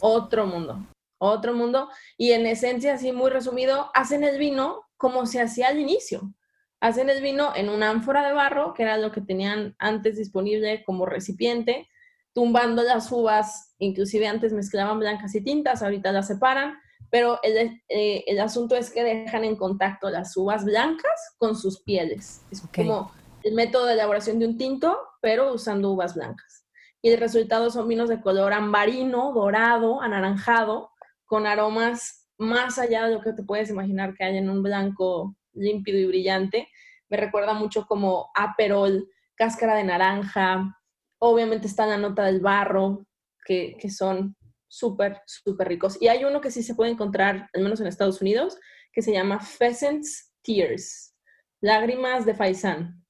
otro mundo, otro mundo, y en esencia, así muy resumido, hacen el vino como se hacía al inicio. Hacen el vino en una ánfora de barro, que era lo que tenían antes disponible como recipiente, tumbando las uvas, inclusive antes mezclaban blancas y tintas, ahorita las separan, pero el, eh, el asunto es que dejan en contacto las uvas blancas con sus pieles. Es como el método de elaboración de un tinto, pero usando uvas blancas. Y el resultado son vinos de color ambarino, dorado, anaranjado, con aromas más allá de lo que te puedes imaginar que hay en un blanco límpido y brillante. Me recuerda mucho como aperol, cáscara de naranja, Obviamente está la nota del barro, que, son súper, súper ricos. Y hay uno que sí se puede encontrar, al menos en Estados Unidos, que se llama Pheasant's Tears, lágrimas de faisán.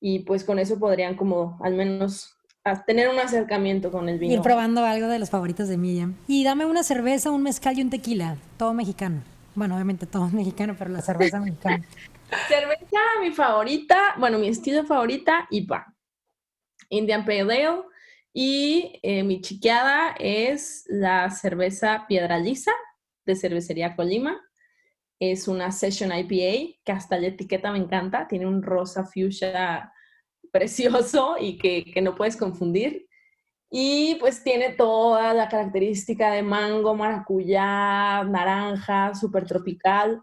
Y pues con eso podrían como al menos tener un acercamiento con el vino. Ir probando algo de los favoritos de Miriam. Y dame una cerveza, un mezcal y un tequila, todo mexicano. Bueno, obviamente todo mexicano, pero la cerveza mexicana. cerveza, mi favorita, bueno, mi estilo favorita, IPA. Indian Pale Ale. Y eh, mi chiqueada es la cerveza Piedra Lisa de Cervecería Colima. Es una Session IPA que hasta la etiqueta me encanta. Tiene un rosa fuchsia precioso y que, que no puedes confundir. Y pues tiene toda la característica de mango, maracuyá, naranja, súper tropical,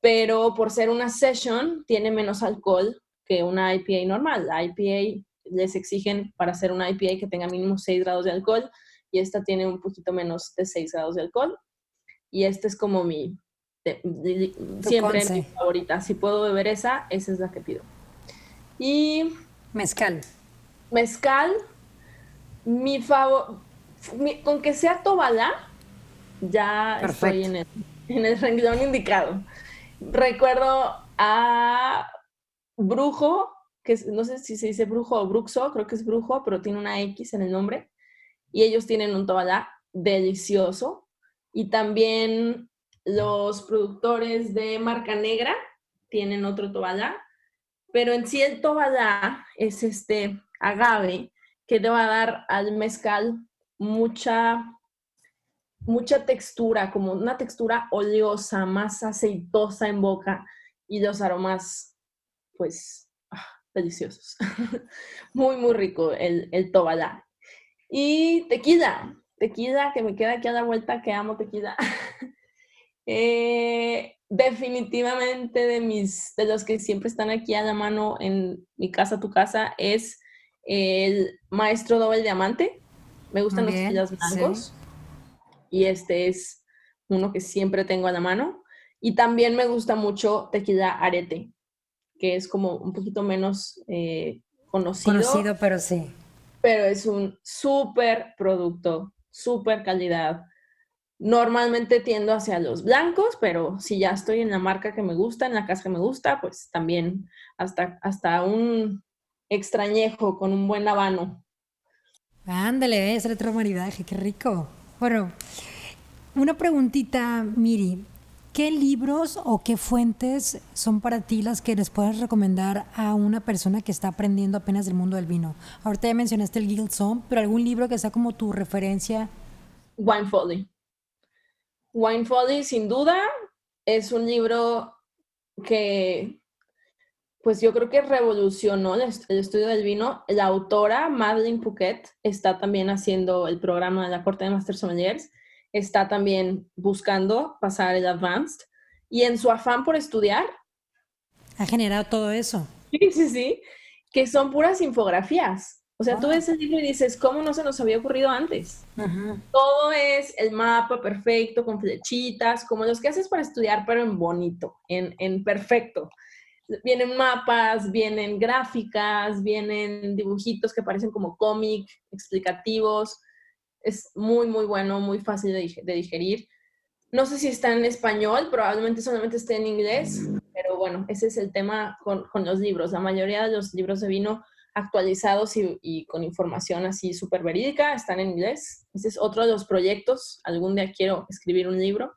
pero por ser una session tiene menos alcohol que una IPA normal. La IPA les exigen para hacer una IPA que tenga mínimo 6 grados de alcohol y esta tiene un poquito menos de 6 grados de alcohol. Y esta es como mi, siempre mi favorita. Si puedo beber esa, esa es la que pido. Y... Mezcal. Mezcal, mi favor, con que sea Tobalá, ya estoy en el, en el renglón indicado. Recuerdo a Brujo que no sé si se dice brujo o bruxo, creo que es brujo, pero tiene una X en el nombre. Y ellos tienen un tobalá delicioso. Y también los productores de marca negra tienen otro tobalá. Pero en sí el tobalá es este agave que te va a dar al mezcal mucha mucha textura, como una textura oleosa, más aceitosa en boca y los aromas, pues, ah, deliciosos. muy, muy rico el, el tobalá. Y tequila, tequila que me queda aquí a la vuelta, que amo tequila. Eh, definitivamente de mis, de los que siempre están aquí a la mano en mi casa, tu casa, es el Maestro Doble Diamante. Me gustan los tequilas blancos. Y este es uno que siempre tengo a la mano. Y también me gusta mucho tequila arete, que es como un poquito menos eh, conocido. Conocido, pero sí. Pero es un súper producto, súper calidad. Normalmente tiendo hacia los blancos, pero si ya estoy en la marca que me gusta, en la casa que me gusta, pues también hasta, hasta un extrañejo con un buen habano. Ándale, ese otro maridaje, qué rico. Bueno, una preguntita, Miri. ¿Qué libros o qué fuentes son para ti las que les puedes recomendar a una persona que está aprendiendo apenas del mundo del vino? Ahorita ya mencionaste el Guild Song, pero algún libro que sea como tu referencia. Wine Folly. Wine Folly, sin duda, es un libro que, pues yo creo que revolucionó el, estudio del vino. La autora, Madeleine Phuket, está también haciendo el programa de la Corte de Master Sommeliers está también buscando pasar el advanced y en su afán por estudiar. Ha generado todo eso. Sí, sí, sí, que son puras infografías. O sea, tú ves el libro y dices, ¿cómo no se nos había ocurrido antes? Todo es el mapa perfecto, con flechitas, como los que haces para estudiar, pero en bonito, en, en perfecto. Vienen mapas, vienen gráficas, vienen dibujitos que parecen como cómic, explicativos es muy, muy bueno, muy fácil de, digerir. No sé si está en español, probablemente solamente esté en inglés, pero bueno, ese es el tema con, los libros. La mayoría de los libros de vino actualizados y, con información así súper verídica están en inglés. Ese es otro de los proyectos. Algún día quiero escribir un libro.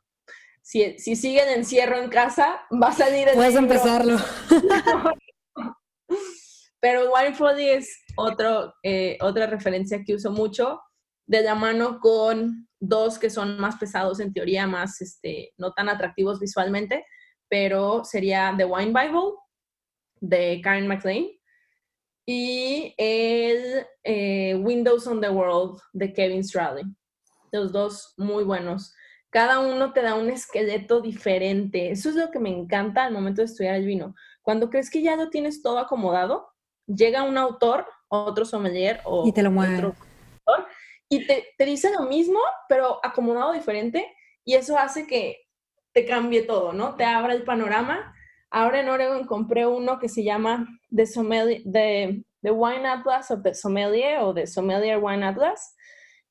Si, si sigue el encierro en casa, va a salir el Puedes empezarlo. pero Wine es otro, eh, otra referencia que uso mucho de la mano con dos que son más pesados en teoría, más este, no tan atractivos visualmente, pero sería The Wine Bible de Karen McLean y el eh, Windows on the World de Kevin Straley. Los dos muy buenos. Cada uno te da un esqueleto diferente. Eso es lo que me encanta al momento de estudiar el vino. Cuando crees que ya lo tienes todo acomodado, llega un autor, otro sommelier o y te lo otro autor, y te, te dice lo mismo, pero acomodado diferente, y eso hace que te cambie todo, ¿no? Te abra el panorama. Ahora en Oregon compré uno que se llama The, Wine Atlas of the Sommelier o The Sommelier Wine Atlas,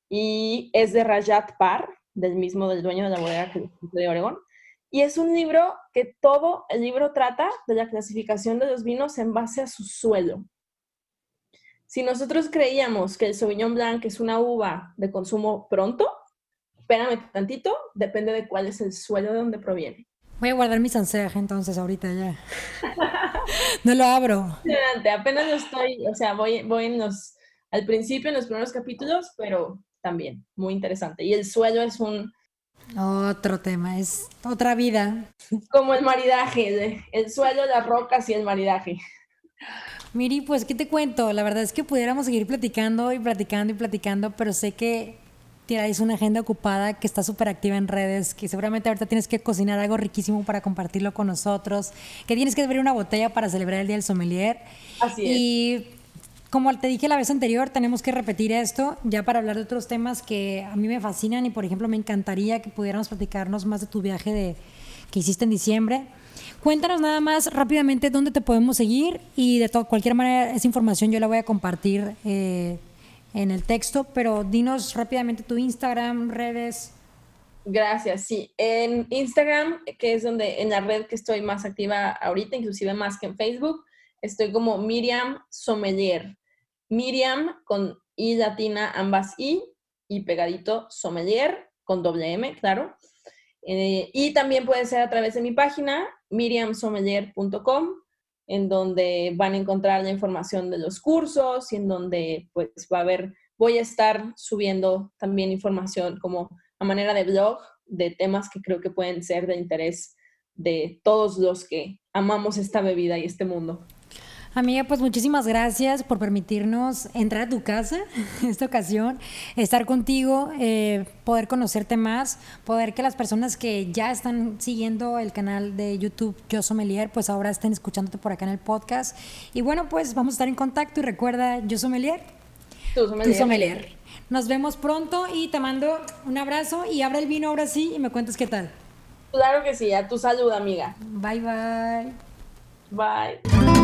y es de Rajat Par, del mismo, del dueño de la bodega de Oregon. Y es un libro que todo el libro trata de la clasificación de los vinos en base a su suelo. Si nosotros creíamos que el Sauvignon Blanc es una uva de consumo pronto, espérame tantito, depende de cuál es el suelo de donde proviene. Voy a guardar mi sanseaje entonces ahorita ya. no lo abro. Apenas lo estoy, o sea, voy, voy en los, al principio, en los primeros capítulos, pero también muy interesante. Y el suelo es un... Otro tema, es otra vida. Como el maridaje, el suelo, las rocas y el maridaje. Miri, pues, ¿qué te cuento? La verdad es que pudiéramos seguir platicando y platicando y platicando, pero sé que tienes una agenda ocupada que está súper activa en redes, que seguramente ahorita tienes que cocinar algo riquísimo para compartirlo con nosotros, que tienes que abrir una botella para celebrar el Día del Sommelier. Así es. Y como te dije la vez anterior, tenemos que repetir esto ya para hablar de otros temas que a mí me fascinan y, por ejemplo, me encantaría que pudiéramos platicarnos más de tu viaje de, que hiciste en diciembre. Cuéntanos nada más rápidamente dónde te podemos seguir y de cualquier manera esa información yo la voy a compartir eh, en el texto, pero dinos rápidamente tu Instagram, redes. Gracias, sí. En Instagram, que es donde en la red que estoy más activa ahorita, inclusive más que en Facebook, estoy como Miriam Sommelier. Miriam con I latina, ambas I, y pegadito Sommelier con doble M, claro. Eh, y también puede ser a través de mi página, miriamsommelier.com, en donde van a encontrar la información de los cursos y en donde pues va a haber, voy a estar subiendo también información como a manera de blog de temas que creo que pueden ser de interés de todos los que amamos esta bebida y este mundo. Amiga, pues muchísimas gracias por permitirnos entrar a tu casa en esta ocasión, estar contigo, eh, poder conocerte más, poder que las personas que ya están siguiendo el canal de YouTube Yo Sommelier, pues ahora estén escuchándote por acá en el podcast. Y bueno, pues vamos a estar en contacto y recuerda, Yo Sommelier. Tu sommelier. Tu sommelier. Nos vemos pronto y te mando un abrazo y abre el vino ahora sí y me cuentas qué tal. Claro que sí, a tu salud, amiga. Bye bye. Bye.